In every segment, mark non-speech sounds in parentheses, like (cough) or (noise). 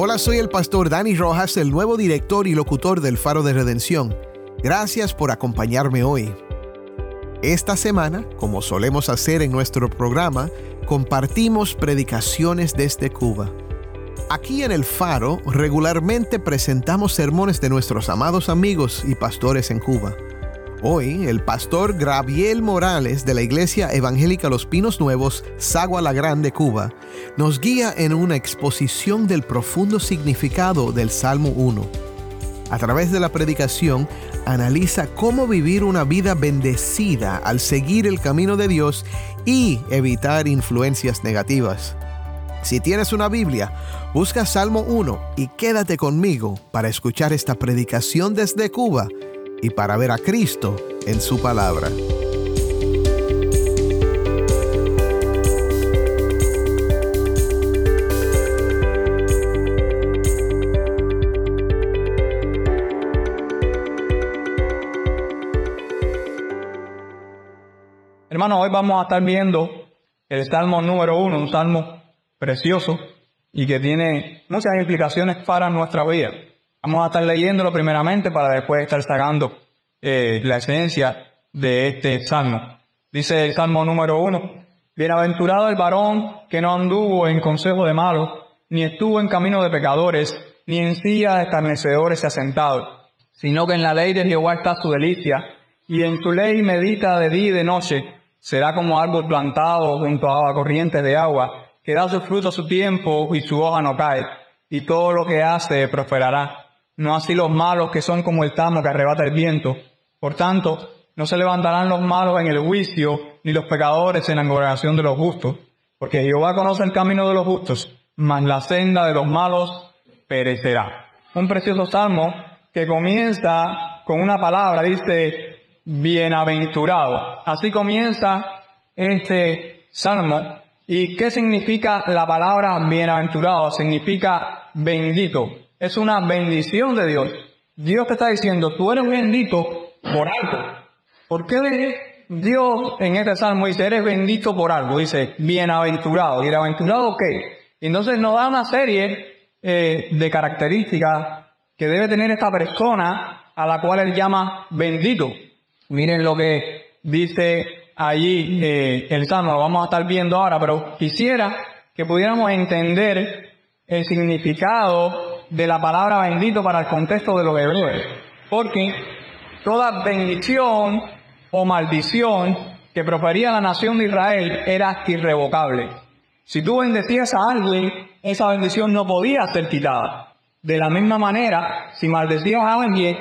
Hola, soy el pastor Dani Rojas, el nuevo director y locutor del Faro de Redención. Gracias por acompañarme hoy. Esta semana, como solemos hacer en nuestro programa, compartimos predicaciones desde Cuba. Aquí en el Faro regularmente presentamos sermones de nuestros amados amigos y pastores en Cuba. Hoy, el pastor Graviel Morales de la Iglesia Evangélica Los Pinos Nuevos, Sagua la Grande, Cuba, nos guía en una exposición del profundo significado del Salmo 1. A través de la predicación, analiza cómo vivir una vida bendecida al seguir el camino de Dios y evitar influencias negativas. Si tienes una Biblia, busca Salmo 1 y quédate conmigo para escuchar esta predicación desde Cuba y para ver a Cristo en su palabra. Hermano, hoy vamos a estar viendo el Salmo número uno, un salmo precioso y que tiene muchas implicaciones para nuestra vida. Vamos a estar leyéndolo primeramente para después estar sacando eh, la esencia de este salmo. Dice el salmo número uno, Bienaventurado el varón que no anduvo en consejo de malos, ni estuvo en camino de pecadores, ni en silla de escarnecedores se ha sino que en la ley de Jehová está su delicia, y en su ley medita de día y de noche, será como árbol plantado junto a corrientes de agua, que da su fruto a su tiempo y su hoja no cae, y todo lo que hace prosperará. No así los malos que son como el tamo que arrebata el viento. Por tanto, no se levantarán los malos en el juicio, ni los pecadores en la congregación de los justos, porque Jehová conoce el camino de los justos, mas la senda de los malos perecerá. Un precioso salmo que comienza con una palabra, dice, bienaventurado. Así comienza este salmo. ¿Y qué significa la palabra bienaventurado? Significa bendito. Es una bendición de Dios. Dios te está diciendo, tú eres bendito por algo. ¿Por qué Dios en este salmo dice, eres bendito por algo? Dice, bienaventurado. ¿Bienaventurado qué? Entonces nos da una serie eh, de características que debe tener esta persona a la cual él llama bendito. Miren lo que dice allí eh, el Salmo, lo vamos a estar viendo ahora, pero quisiera que pudiéramos entender el significado de la palabra bendito para el contexto de los hebreos. Porque toda bendición o maldición que profería la nación de Israel era irrevocable. Si tú bendecías a alguien, esa bendición no podía ser quitada. De la misma manera, si maldecías a alguien,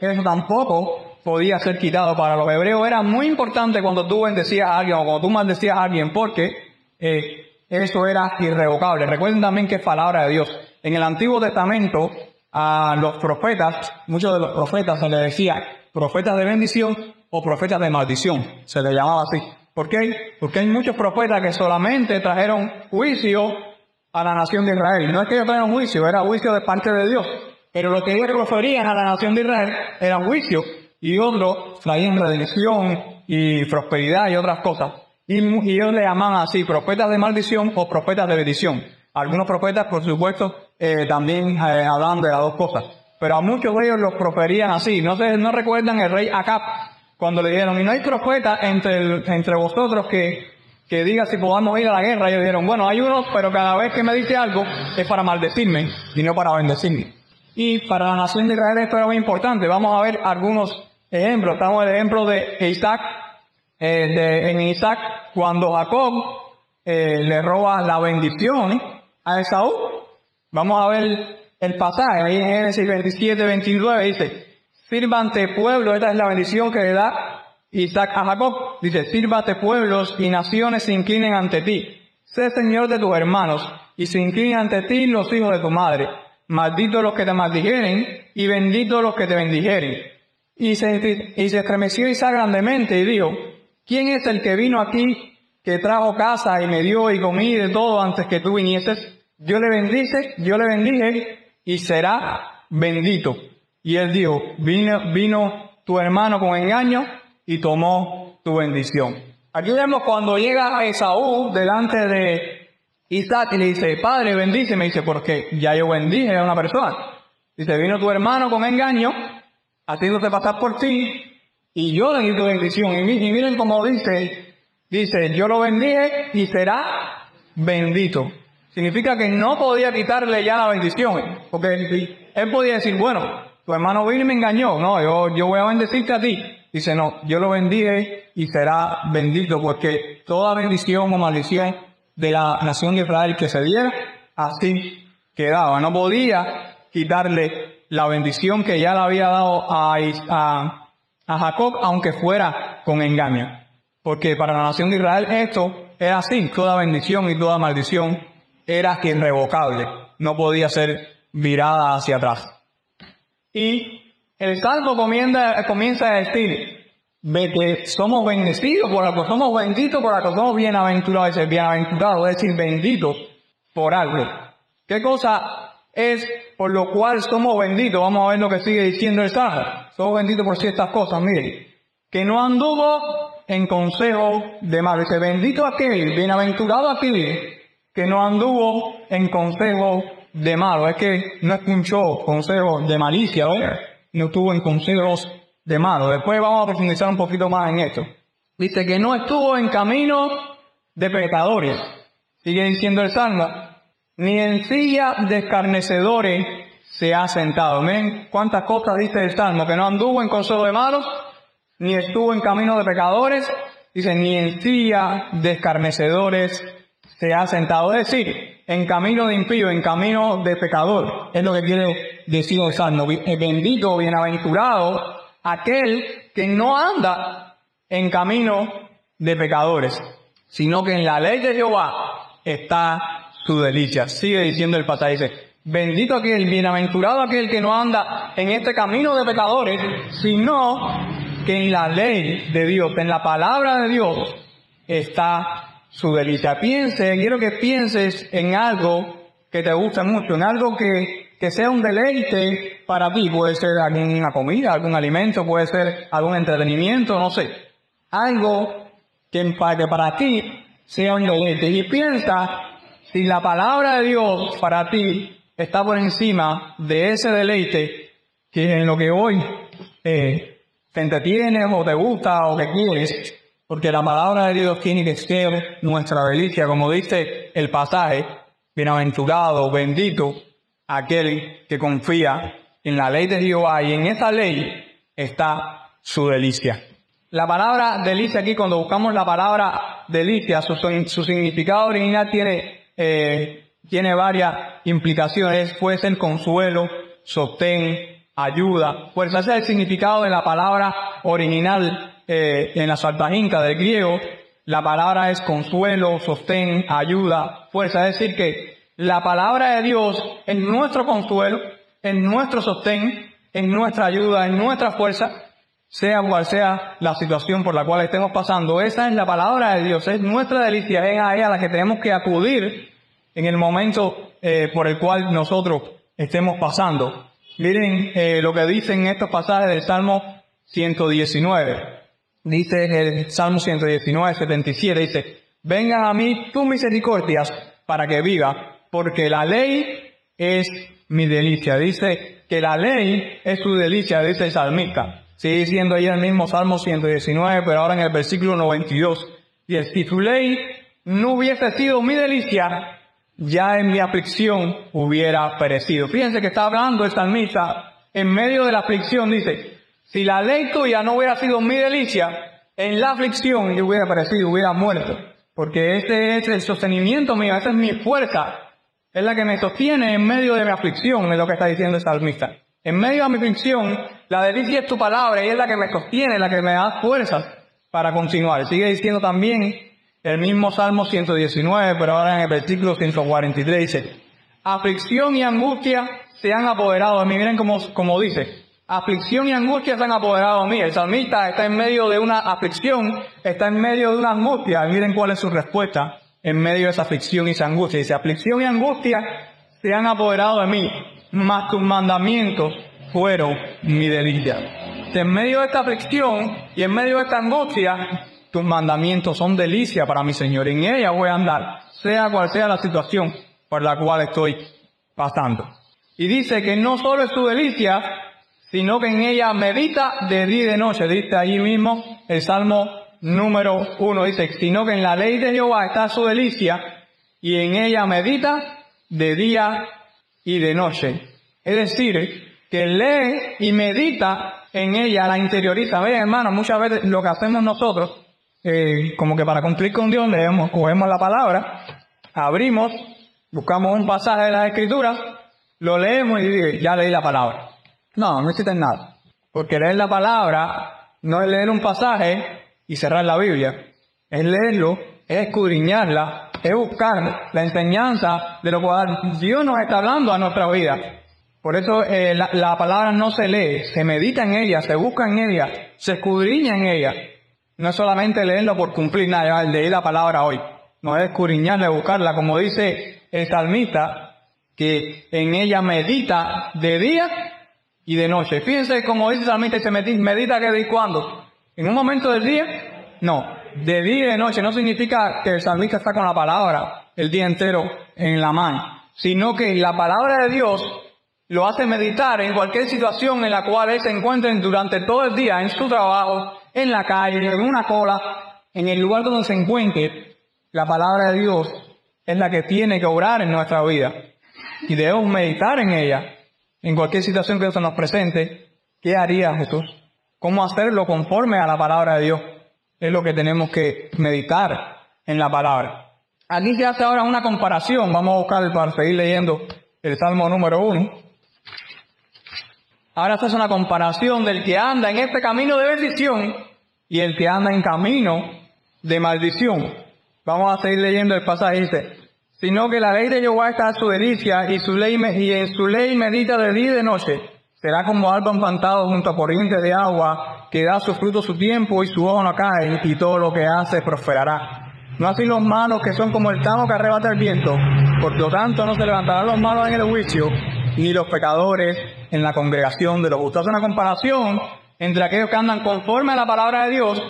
eso tampoco podía ser quitado. Para los hebreos era muy importante cuando tú bendecías a alguien o cuando tú maldecías a alguien porque eh, eso era irrevocable. Recuerden también que es palabra de Dios. En el Antiguo Testamento a los profetas, muchos de los profetas se les decía profetas de bendición o profetas de maldición. Se les llamaba así. ¿Por qué? Porque hay muchos profetas que solamente trajeron juicio a la nación de Israel. No es que ellos trajeron juicio, era juicio de parte de Dios. Pero lo que ellos referían a la nación de Israel era juicio y otros traían redención y prosperidad y otras cosas. Y, y ellos le llamaban así, profetas de maldición o profetas de bendición. Algunos profetas, por supuesto, eh, también eh, de las dos cosas. Pero a muchos de ellos los proferían así. No, se, no recuerdan el rey Acab cuando le dijeron, y no hay profeta entre, entre vosotros que, que diga si podamos ir a la guerra. Ellos dijeron, bueno, hay uno, pero cada vez que me dice algo es para maldecirme y no para bendecirme. Y para la nación de Israel esto era muy importante. Vamos a ver algunos ejemplos. Estamos en el ejemplo de Isaac. Eh, de, en Isaac, cuando Jacob eh, le roba la bendición a Esaú. Vamos a ver el pasaje. Ahí en Génesis 27, 29 dice, sírvante pueblo, esta es la bendición que le da Isaac a Jacob. Dice, sírvate pueblos y naciones se inclinen ante ti. Sé señor de tus hermanos y se inclinan ante ti los hijos de tu madre. Malditos los que te maldijeren y benditos los que te bendijeren. Y se, y se estremeció Isaac grandemente y dijo, ¿quién es el que vino aquí que trajo casa y me dio y comí de todo antes que tú vinieses? Yo le bendice, yo le bendije y será bendito. Y él dijo, vino, vino tu hermano con engaño y tomó tu bendición. Aquí vemos cuando llega Esaú delante de Isaac y le dice, padre, bendíceme. Dice, porque ya yo bendije a una persona. Dice, vino tu hermano con engaño, haciéndote pasar por ti, y yo le di tu bendición. Y, miren cómo dice, dice, yo lo bendije y será bendito. Significa que no podía quitarle ya la bendición, porque él podía decir, bueno, tu hermano vino y me engañó. No, yo, voy a bendecirte a ti. Dice, no, yo lo bendije y será bendito, porque toda bendición o maldición de la nación de Israel que se diera, así quedaba. No podía quitarle la bendición que ya le había dado a, a, a Jacob, aunque fuera con engaño. Porque para la nación de Israel esto era así, toda bendición y toda maldición era irrevocable, no podía ser virada hacia atrás. Y el salmo comienza, comienza a decir, somos bendecidos por algo, somos benditos por algo, somos bienaventurados, es bienaventurado, es decir, benditos por algo. ¿Qué cosa es por lo cual somos benditos? Vamos a ver lo que sigue diciendo el salmo. Somos benditos por ciertas cosas, miren. Que no anduvo en consejo de mal. Dice, bendito aquel, bienaventurado aquel, que no anduvo en consejo de malo, es que no escuchó consejos de malicia, ¿verdad? No estuvo en consejos de malo. Después vamos a profundizar un poquito más en esto. Dice que no estuvo en camino de pecadores. Sigue diciendo el Salmo. Ni en silla de escarnecedores se ha sentado. Miren cuántas cosas dice el Salmo. Que no anduvo en consejo de malos, ni estuvo en camino de pecadores. Dice, ni en silla de escarnecedores se ha sentado. Es decir, en camino de impío, en camino de pecador. Es lo que quiere decir el Salmo. Bendito, bienaventurado, aquel que no anda en camino de pecadores, sino que en la ley de Jehová está su delicia. Sigue diciendo el pasaje, dice, bendito aquel, bienaventurado aquel que no anda en este camino de pecadores, sino que en la ley de Dios, en la palabra de Dios, está su delicia. Piense, quiero que pienses en algo que te gusta mucho, en algo que, que sea un deleite para ti. Puede ser alguna comida, algún alimento, puede ser algún entretenimiento, no sé. Algo que para, para ti sea un deleite. Y piensa si la palabra de Dios para ti está por encima de ese deleite que en lo que hoy eh, te entretienes o te gusta o que quieres, porque la palabra de Dios tiene que ser nuestra delicia, como dice el pasaje, bienaventurado, bendito, aquel que confía en la ley de Jehová y en esa ley está su delicia. La palabra delicia aquí, cuando buscamos la palabra delicia, su, significado original tiene, eh, tiene varias implicaciones. Puede ser consuelo, sostén, ayuda. Pues ese es el significado de la palabra original eh, en la Saltaginca del griego, la palabra es consuelo, sostén, ayuda, fuerza. Es decir, que la palabra de Dios es nuestro consuelo, en nuestro sostén, en nuestra ayuda, en nuestra fuerza, sea cual sea la situación por la cual estemos pasando. Esa es la palabra de Dios, es nuestra delicia, es a ella a la que tenemos que acudir en el momento eh, por el cual nosotros estemos pasando. Miren eh, lo que dicen estos pasajes del Salmo 119 dice el Salmo 119, 77, dice, vengan a mí tus misericordias para que viva, porque la ley es mi delicia. Dice que la ley es tu delicia, dice el salmista. Sigue diciendo ahí el mismo Salmo 119, pero ahora en el versículo 92. Y si tu ley no hubiese sido mi delicia, ya en mi aflicción hubiera perecido. Fíjense que está hablando el salmista en medio de la aflicción, dice, si la ley tuya no hubiera sido mi delicia, en la aflicción yo hubiera parecido, hubiera muerto. Porque ese es el sostenimiento mío, esa es mi fuerza. Es la que me sostiene en medio de mi aflicción, es lo que está diciendo el salmista. En medio de mi aflicción, la delicia es tu palabra y es la que me sostiene, la que me da fuerzas para continuar. Sigue diciendo también el mismo Salmo 119, pero ahora en el versículo 143 dice, aflicción y angustia se han apoderado de mí. Miren cómo, cómo dice, aflicción y angustia se han apoderado de mí. El salmista está en medio de una aflicción, está en medio de una angustia. Miren cuál es su respuesta en medio de esa aflicción y esa angustia. Dice, aflicción y angustia se han apoderado de mí, mas tus mandamientos fueron mi delicia. En medio de esta aflicción y en medio de esta angustia, tus mandamientos son delicia para mi Señor. En ella voy a andar, sea cual sea la situación por la cual estoy pasando. Y dice que no solo es tu delicia, sino que en ella medita de día y de noche. Dice allí mismo el Salmo número uno, dice, sino que en la ley de Jehová está su delicia y en ella medita de día y de noche. Es decir, que lee y medita en ella, la interioriza. Ve, hermano, muchas veces lo que hacemos nosotros eh, como que para cumplir con Dios leemos, cogemos la palabra, abrimos, buscamos un pasaje de las escrituras, lo leemos y ya leí la palabra. No, no necesitas nada. Porque leer la palabra no es leer un pasaje y cerrar la Biblia. Es leerlo, es escudriñarla, es buscar la enseñanza de lo cual Dios nos está hablando a nuestra vida. Por eso eh, la, la palabra no se lee, se medita en ella, se busca en ella, se escudriña en ella. No es solamente leerlo por cumplir nada, el leer la palabra hoy. No es escudriñarla, buscarla, como dice el salmista, que en ella medita de día y de noche. Fíjense como dice salmista, se medita que de cuándo. En un momento del día, no. De día y de noche no significa que el salmista está con la palabra el día entero en la mano, sino que la palabra de Dios lo hace meditar en cualquier situación en la cual él se encuentre durante todo el día, en su trabajo, en la calle, en una cola, en el lugar donde se encuentre, la palabra de Dios es la que tiene que obrar en nuestra vida. Y debemos meditar en ella, en cualquier situación que se nos presente. ¿Qué haría Jesús? ¿Cómo hacerlo conforme a la palabra de Dios? Es lo que tenemos que meditar en la palabra. Aquí se hace ahora una comparación. Vamos a buscar para seguir leyendo el Salmo número uno. Ahora se hace una comparación del que anda en este camino de bendición y el que anda en camino de maldición. Vamos a seguir leyendo el pasaje. Sino que la ley de Jehová está a su delicia y, su ley, y en su ley medita de día y de noche. Será como árbol plantado junto a corrientes de agua que da su fruto su tiempo y su hoja no cae y todo lo que hace prosperará. No así los malos que son como el tamo que arrebata el viento. Por lo tanto no se levantarán los malos en el juicio ni los pecadores en la congregación de los justos. Hace una comparación entre aquellos que andan conforme a la palabra de Dios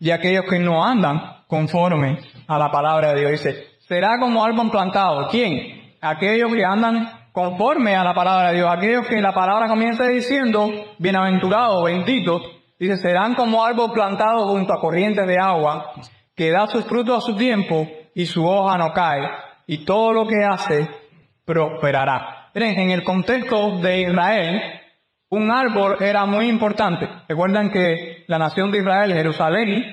y aquellos que no andan conforme a la palabra de Dios. Dice, será como árbol plantado. ¿Quién? Aquellos que andan conforme a la palabra de Dios. Aquellos que la palabra comienza diciendo, bienaventurados, benditos. Dice, serán como árbol plantado junto a corrientes de agua, que da sus frutos a su tiempo y su hoja no cae, y todo lo que hace prosperará en el contexto de Israel, un árbol era muy importante. Recuerdan que la nación de Israel, Jerusalén,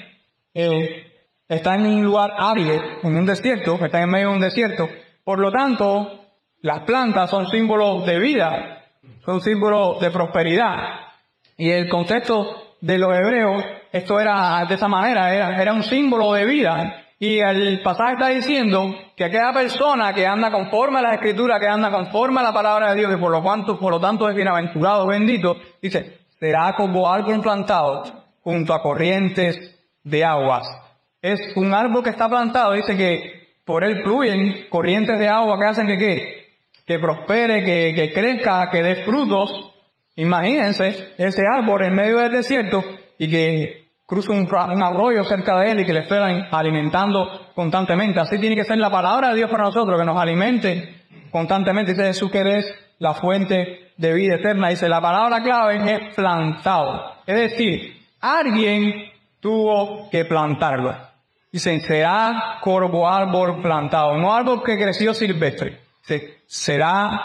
eh, está en un lugar árido, en un desierto, está en medio de un desierto. Por lo tanto, las plantas son símbolos de vida, son símbolos de prosperidad. Y el contexto de los hebreos, esto era de esa manera, era, era un símbolo de vida. Y el pasaje está diciendo que aquella persona que anda conforme a la escritura, que anda conforme a la palabra de Dios, y por lo, cuanto, por lo tanto es bienaventurado, bendito, dice, será como árbol plantado junto a corrientes de aguas. Es un árbol que está plantado, dice que por él fluyen corrientes de agua que hacen que ¿qué? que prospere, que, que crezca, que dé frutos. Imagínense ese árbol en medio del desierto y que cruza un, arroyo cerca de él y que le estén alimentando constantemente. Así tiene que ser la palabra de Dios para nosotros, que nos alimente constantemente. Dice Jesús que eres la fuente de vida eterna. Dice, la palabra clave es plantado. Es decir, alguien tuvo que plantarlo. Dice, será corvo árbol plantado, no árbol que creció silvestre. Será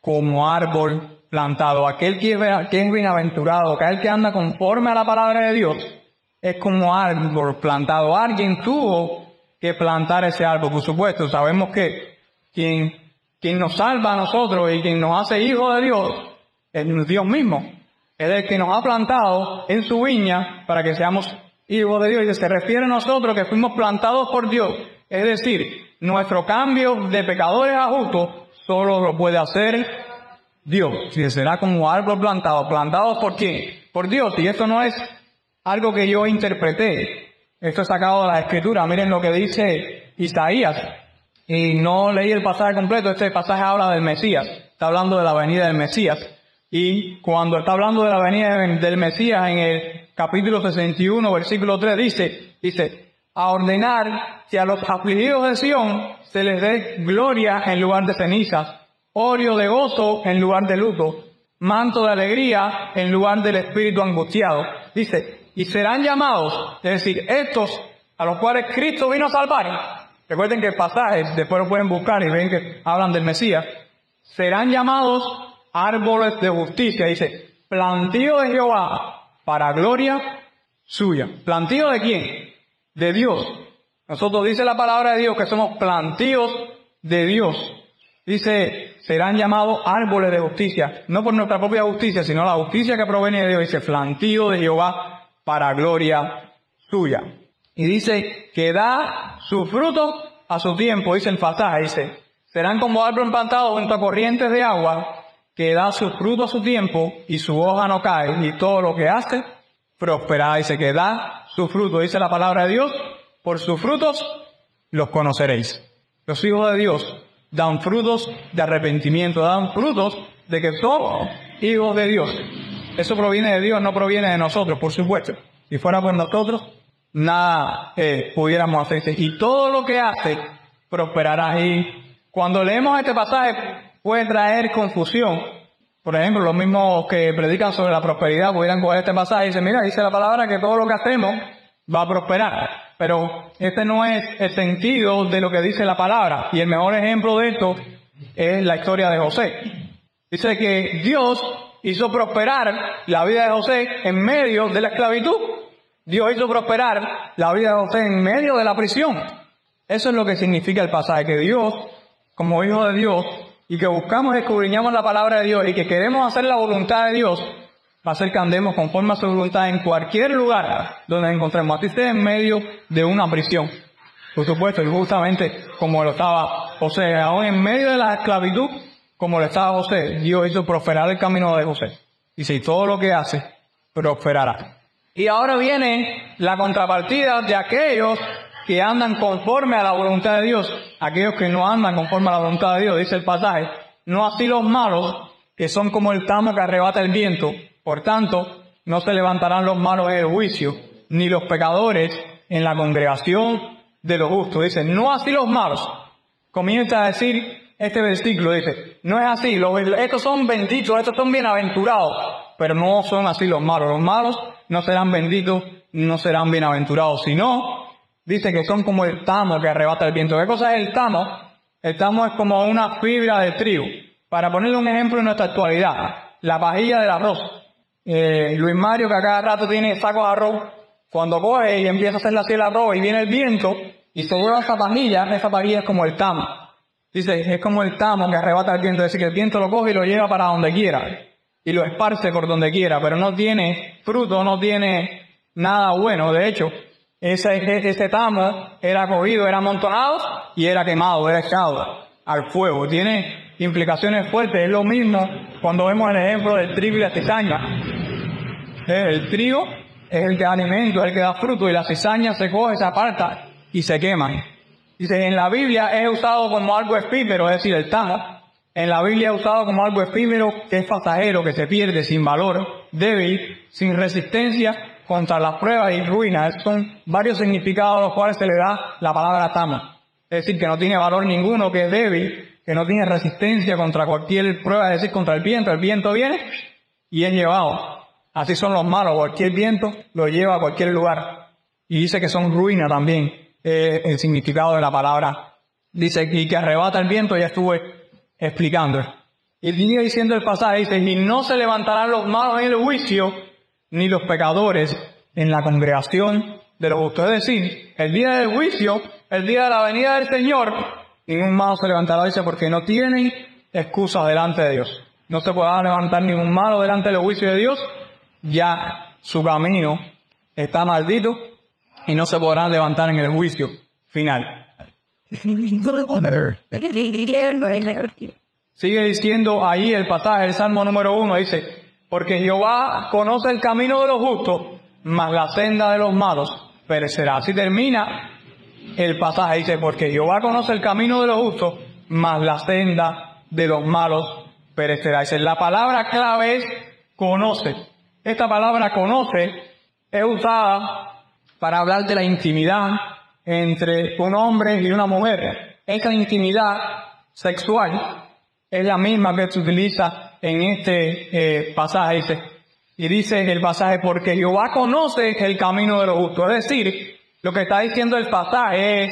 como árbol plantado. Aquel que, que es bienaventurado, aquel que anda conforme a la palabra de Dios, es como árbol plantado. Alguien tuvo que plantar ese árbol, por supuesto. Sabemos que quien, quien nos salva a nosotros y quien nos hace hijos de Dios es Dios mismo. Es el que nos ha plantado en su viña para que seamos hijos de Dios. Y se refiere a nosotros que fuimos plantados por Dios. Es decir, nuestro cambio de pecadores a justos solo lo puede hacer Dios. Si será como árbol plantado. ¿Plantado por quién? Por Dios. Y esto no es algo que yo interpreté. Esto es sacado de la escritura. Miren lo que dice Isaías. Y no leí el pasaje completo. Este pasaje habla del Mesías. Está hablando de la venida del Mesías. Y cuando está hablando de la venida del Mesías en el capítulo 61, versículo 3, dice, dice, a ordenar que a los afligidos de Sión se les dé gloria en lugar de cenizas, óleo de gozo en lugar de luto, manto de alegría en lugar del espíritu angustiado. Dice, y serán llamados, es decir, estos a los cuales Cristo vino a salvar. Recuerden que el pasaje, después lo pueden buscar y ven que hablan del Mesías, serán llamados árboles de justicia. Dice, plantío de Jehová para gloria suya. ¿Plantío de quién? De Dios. Nosotros dice la palabra de Dios que somos plantíos de Dios. Dice, serán llamados árboles de justicia, no por nuestra propia justicia, sino la justicia que proviene de Dios. Dice, plantío de Jehová para gloria suya. Y dice, que da su fruto a su tiempo, dice el pasaje, dice, serán como árbol plantado junto a corrientes de agua, que da su fruto a su tiempo y su hoja no cae, y todo lo que hace prosperará. Dice que da su fruto, dice la palabra de Dios, por sus frutos los conoceréis. Los hijos de Dios dan frutos de arrepentimiento, dan frutos de que somos hijos de Dios. Eso proviene de Dios, no proviene de nosotros, por supuesto. Si fuera por nosotros, nada eh, pudiéramos hacer. Y todo lo que hace prosperará. Y cuando leemos este pasaje, puede traer confusión. Por ejemplo, los mismos que predican sobre la prosperidad pudieran coger este pasaje y decir, mira, dice la palabra que todo lo que hacemos va a prosperar. Pero este no es el sentido de lo que dice la palabra. Y el mejor ejemplo de esto es la historia de José. Dice que Dios hizo prosperar la vida de José en medio de la esclavitud. Dios hizo prosperar la vida de José en medio de la prisión. Eso es lo que significa el pasaje, que Dios, como hijo de Dios, y que buscamos y escudriñamos la palabra de Dios y que queremos hacer la voluntad de Dios, va a ser que andemos conforme a su voluntad en cualquier lugar donde encontremos, así sea en medio de una prisión. Por supuesto, y justamente como lo estaba José, aún en medio de la esclavitud, como lo estaba José, Dios hizo prosperar el camino de José. Y si todo lo que hace, prosperará. Y ahora viene la contrapartida de aquellos que andan conforme a la voluntad de Dios, aquellos que no andan conforme a la voluntad de Dios, dice el pasaje, no así los malos, que son como el tamo que arrebata el viento, por tanto, no se levantarán los malos en el juicio, ni los pecadores en la congregación de los justos. Dice, no así los malos. Comienza a decir este versículo, dice, no es así, los, estos son benditos, estos son bienaventurados, pero no son así los malos. Los malos no serán benditos, no serán bienaventurados, sino dice que son como el tamo que arrebata el viento. ¿Qué cosa es el tamo? El tamo es como una fibra de trigo. Para ponerle un ejemplo en nuestra actualidad, la pajilla del arroz. Eh, Luis Mario, que a cada rato tiene sacos de arroz, cuando coge y empieza a hacer la el arroz y viene el viento y se vuelve esa pajilla, esa pajilla es como el tamo. Dice, es como el tamo que arrebata el viento, es decir, que el viento lo coge y lo lleva para donde quiera y lo esparce por donde quiera, pero no tiene fruto, no tiene nada bueno. De hecho, ese, ese tamo era cogido, era amontonado y era quemado, era echado al fuego. Tiene implicaciones fuertes. Es lo mismo cuando vemos el ejemplo del trigo y la cizaña. El trigo es el que da alimento, es el que da fruto y la cizaña se coge, se aparta y se quema. Dice, en la Biblia es usado como algo efímero, es decir, el tamo. En la Biblia es usado como algo efímero que es pasajero, que se pierde sin valor, débil, sin resistencia contra las pruebas y ruinas. Son varios significados a los cuales se le da la palabra tama. Es decir, que no tiene valor ninguno, que es débil, que no tiene resistencia contra cualquier prueba, es decir, contra el viento. El viento viene y es llevado. Así son los malos, cualquier viento lo lleva a cualquier lugar. Y dice que son ruinas también, eh, el significado de la palabra. Dice que, que arrebata el viento, ya estuve explicando. Y sigue diciendo el pasaje, dice, y no se levantarán los malos en el juicio, ni los pecadores en la congregación de los justos. Es decir, el día del juicio, el día de la venida del Señor, ningún malo se levantará, dice, porque no tienen excusa delante de Dios. No se podrá levantar ningún malo delante del juicio de Dios, ya su camino está maldito y no se podrán levantar en el juicio final. (laughs) Sigue diciendo ahí el pasaje, el Salmo número uno, dice, porque Jehová conoce el camino de los justos, mas la senda de los malos perecerá. Así termina el pasaje, dice, porque Jehová conoce el camino de los justos, mas la senda de los malos perecerá. Dice, la palabra clave es conoce. Esta palabra conoce es usada para hablar de la intimidad entre un hombre y una mujer. Esta intimidad sexual es la misma que se utiliza en este eh, pasaje. Dice, y dice el pasaje, porque Jehová conoce el camino de los justos. Es decir, lo que está diciendo el pasaje es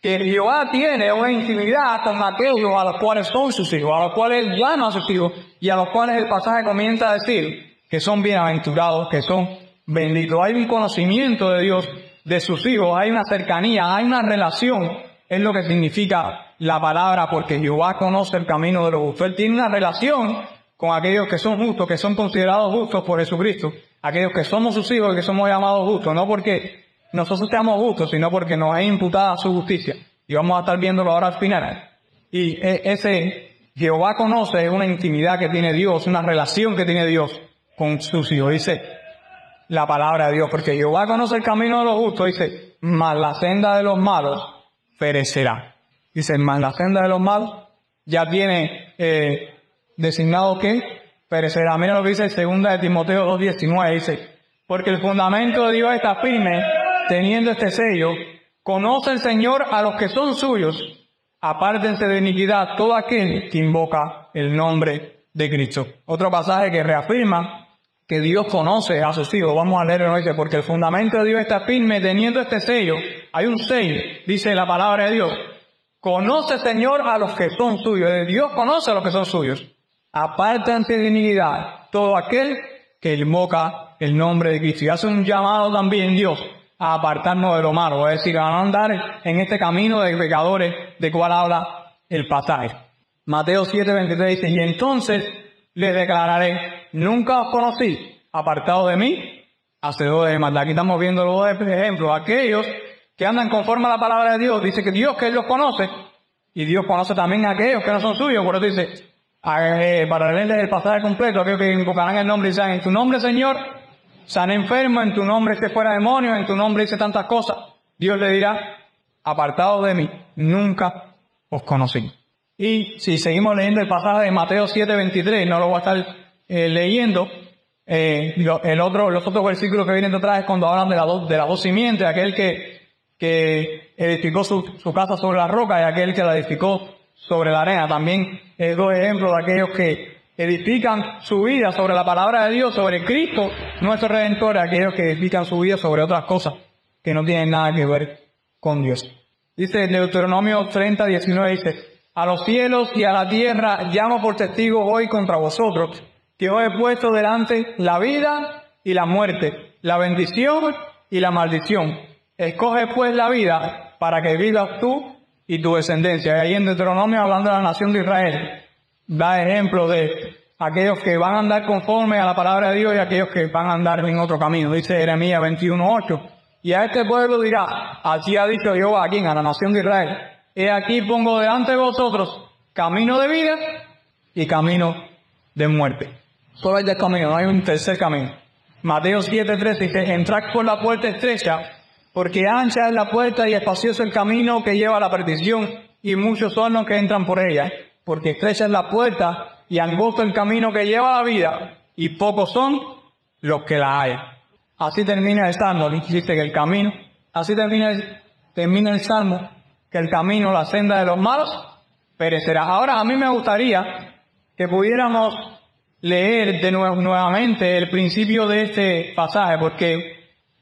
que Jehová tiene una intimidad con aquellos a los cuales son sus hijos, a los cuales llama a sus hijos, y a los cuales el pasaje comienza a decir que son bienaventurados, que son benditos. Hay un conocimiento de Dios de sus hijos, hay una cercanía, hay una relación, es lo que significa la palabra, porque Jehová conoce el camino de los justos. Él tiene una relación con aquellos que son justos, que son considerados justos por Jesucristo, aquellos que somos sus hijos y que somos llamados justos, no porque nosotros seamos justos, sino porque nos es imputada su justicia. Y vamos a estar viéndolo ahora al final. Y e, ese Jehová conoce una intimidad que tiene Dios, una relación que tiene Dios con sus hijos. Dice la palabra de Dios, porque Jehová conoce el camino de los justos, dice, mas la senda de los malos perecerá. Dice, mas la senda de los malos ya tiene eh, designado que perecerá. Mira lo que dice segunda de Timoteo 2.19, dice, porque el fundamento de Dios está firme teniendo este sello, conoce el Señor a los que son suyos, apártense de iniquidad todo aquel que invoca el nombre de Cristo. Otro pasaje que reafirma que Dios conoce a sus hijos. Vamos a leerlo, dice, porque el fundamento de Dios está firme teniendo este sello. Hay un sello, dice la palabra de Dios. Conoce, Señor, a los que son suyos. Dios conoce a los que son suyos. Apártense de iniquidad todo aquel que invoca el nombre de Cristo. Y hace un llamado también Dios a apartarnos de lo malo, es decir, a andar en este camino de pecadores de cual habla el pasaje. Mateo 7:23 dice, y entonces les declararé, nunca os conocí, apartado de mí, hacedores de maldad. Aquí estamos viendo los dos ejemplos, aquellos que andan conforme a la palabra de Dios, dice que Dios que Él los conoce, y Dios conoce también a aquellos que no son suyos, por eso dice, para leerles el pasaje completo, aquellos que invocarán el nombre y dicen, en tu nombre Señor, san enfermo, en tu nombre se fuera demonio, en tu nombre dice tantas cosas. Dios le dirá, apartado de mí, nunca os conocí. Y si seguimos leyendo el pasaje de Mateo 7:23, no lo voy a estar eh, leyendo, eh, el otro, los otros versículos que vienen detrás es cuando hablan de, la de las dos simientes, aquel que, que edificó su, su, casa sobre la roca y aquel que la edificó sobre la arena. También eh, dos ejemplos de aquellos que edifican su vida sobre la palabra de Dios, sobre Cristo, nuestro Redentor, aquellos que edifican su vida sobre otras cosas que no tienen nada que ver con Dios. Dice Deuteronomio 30, 19, dice, a los cielos y a la tierra llamo por testigo hoy contra vosotros, que os he puesto delante la vida y la muerte, la bendición y la maldición. Escoge pues la vida para que vivas tú y tu descendencia. Y ahí en Deuteronomio hablando de la nación de Israel, da ejemplo de aquellos que van a andar conforme a la palabra de Dios y aquellos que van a andar en otro camino. Dice Jeremías 21.8. Y a este pueblo dirá, así ha dicho Jehová aquí a la nación de Israel, he aquí pongo delante de vosotros camino de vida y camino de muerte. Solo hay dos caminos, no hay un tercer camino. Mateo 7.13 dice, entrad por la puerta estrecha, porque ancha es la puerta y espacioso el camino que lleva a la perdición, y muchos son los que entran por ella porque estrecha es la puerta y angosto el camino que lleva a la vida, y pocos son los que la hay. Así termina el salmo, dice que el camino, así termina el, termina el salmo, que el camino, la senda de los malos, perecerá. Ahora a mí me gustaría que pudiéramos leer de nuevo, nuevamente el principio de este pasaje, porque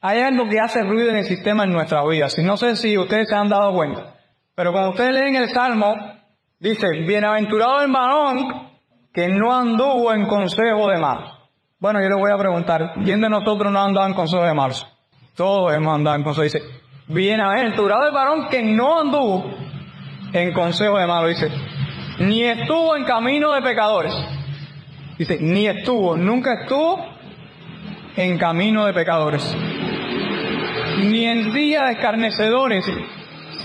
hay algo que hace ruido en el sistema en nuestra vida. No sé si ustedes se han dado cuenta, pero cuando ustedes leen el salmo, Dice, bienaventurado el varón que no anduvo en consejo de malos. Bueno, yo le voy a preguntar, ¿quién de nosotros no ha en consejo de malos? Todos hemos andado en consejo. Dice, bienaventurado el varón que no anduvo en consejo de malos. Dice, ni estuvo en camino de pecadores. Dice, ni estuvo, nunca estuvo en camino de pecadores. Ni en día de escarnecedores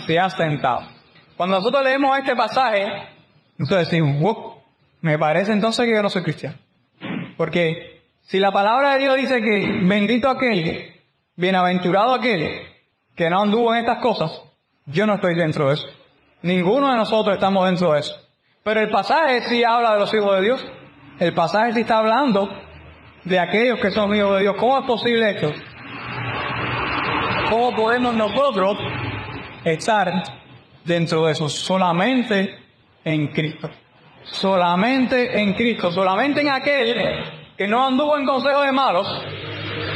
se ha sentado. Cuando nosotros leemos este pasaje, nosotros decimos, wow, me parece entonces que yo no soy cristiano. Porque si la palabra de Dios dice que bendito aquel, bienaventurado aquel que no anduvo en estas cosas, yo no estoy dentro de eso. Ninguno de nosotros estamos dentro de eso. Pero el pasaje sí habla de los hijos de Dios. El pasaje sí está hablando de aquellos que son hijos de Dios. ¿Cómo es posible esto? ¿Cómo podemos nosotros estar dentro de eso? Solamente en Cristo. Solamente en Cristo. Solamente en aquel que no anduvo en consejo de malos.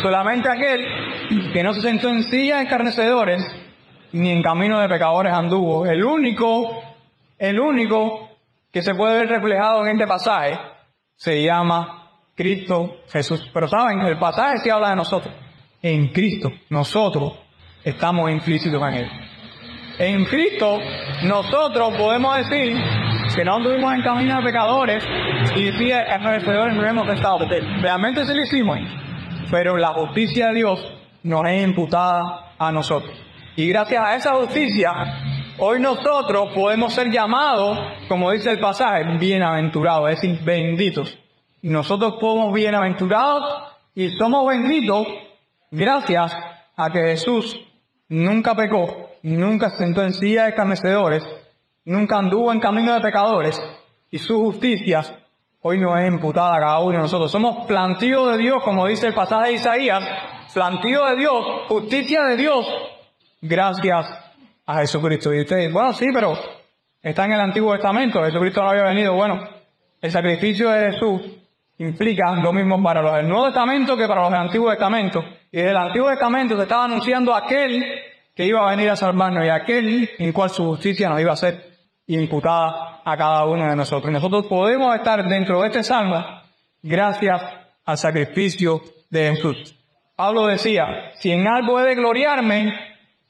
Solamente aquel que no se sentó en silla de escarnecedores ni en camino de pecadores anduvo. El único, el único que se puede ver reflejado en este pasaje se llama Cristo Jesús. Pero saben, el pasaje sí habla de nosotros. En Cristo, nosotros estamos implícitos en Él. En Cristo, nosotros podemos decir que no anduvimos en camino de pecadores y si escarnecedores no hemos estado. Realmente sí lo hicimos, pero la justicia de Dios nos es imputada a nosotros. Y gracias a esa justicia, hoy nosotros podemos ser llamados, como dice el pasaje, bienaventurados, es decir, benditos. Y nosotros somos bienaventurados y somos benditos gracias a que Jesús nunca pecó, nunca se sentó en silla de escarnecedores, nunca anduvo en camino de pecadores y su justicia hoy nos es imputada a cada uno de nosotros. Somos plantíos de Dios, como dice el pasaje de Isaías, plantío de Dios, justicia de Dios, gracias a Jesucristo. Y ustedes, bueno, sí, pero está en el Antiguo Testamento, Jesucristo no había venido. Bueno, el sacrificio de Jesús implica lo mismo para los del Nuevo Testamento que para los del Antiguo Testamento. Y del Antiguo Testamento se estaba anunciando aquel que iba a venir a salvarnos y aquel en cual su justicia nos iba a ser imputada a cada uno de nosotros. Y nosotros podemos estar dentro de este salmo gracias al sacrificio de Jesús. Pablo decía, si en algo he de gloriarme,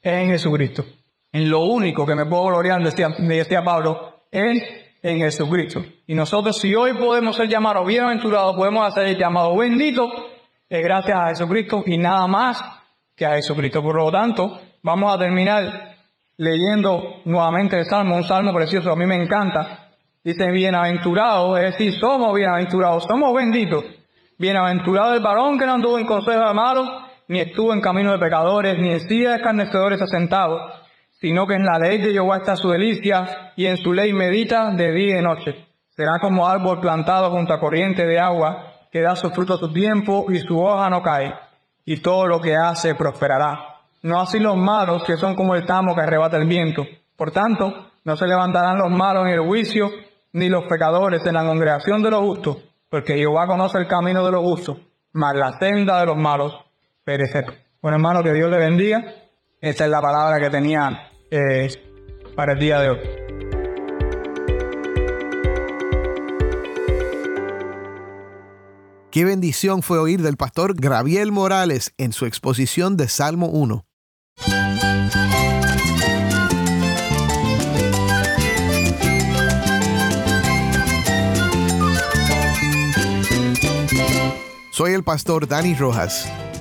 es en Jesucristo. En lo único que me puedo gloriar, decía, decía Pablo, es en Jesucristo. Y nosotros si hoy podemos ser llamados bienaventurados, podemos ser llamados benditos, es gracias a Jesucristo y nada más que a Jesucristo. Por lo tanto, vamos a terminar leyendo nuevamente el Salmo, un Salmo precioso, a mí me encanta. Dice bienaventurado, es decir, somos bienaventurados, somos benditos. Bienaventurado el varón que no anduvo en consejo de malos, ni estuvo en camino de pecadores, ni en silla de escarnecedores asentado, sino que en la ley de Jehová está su delicia, y en su ley medita de día y noche. Será como árbol plantado junto a corriente de agua, que da su fruto a su tiempo, y su hoja no cae, y todo lo que hace prosperará. No así los malos, que son como el tamo que arrebata el viento. Por tanto, no se levantarán los malos en el juicio, ni los pecadores en la congregación de los justos, porque Jehová conoce el camino de los justos, mas la senda de los malos perecer. Bueno, hermano, que Dios le bendiga. Esta es la palabra que tenía para el día de hoy. Qué bendición fue oír del pastor Graviel Morales en su exposición de Salmo 1. Soy el pastor Dani Rojas.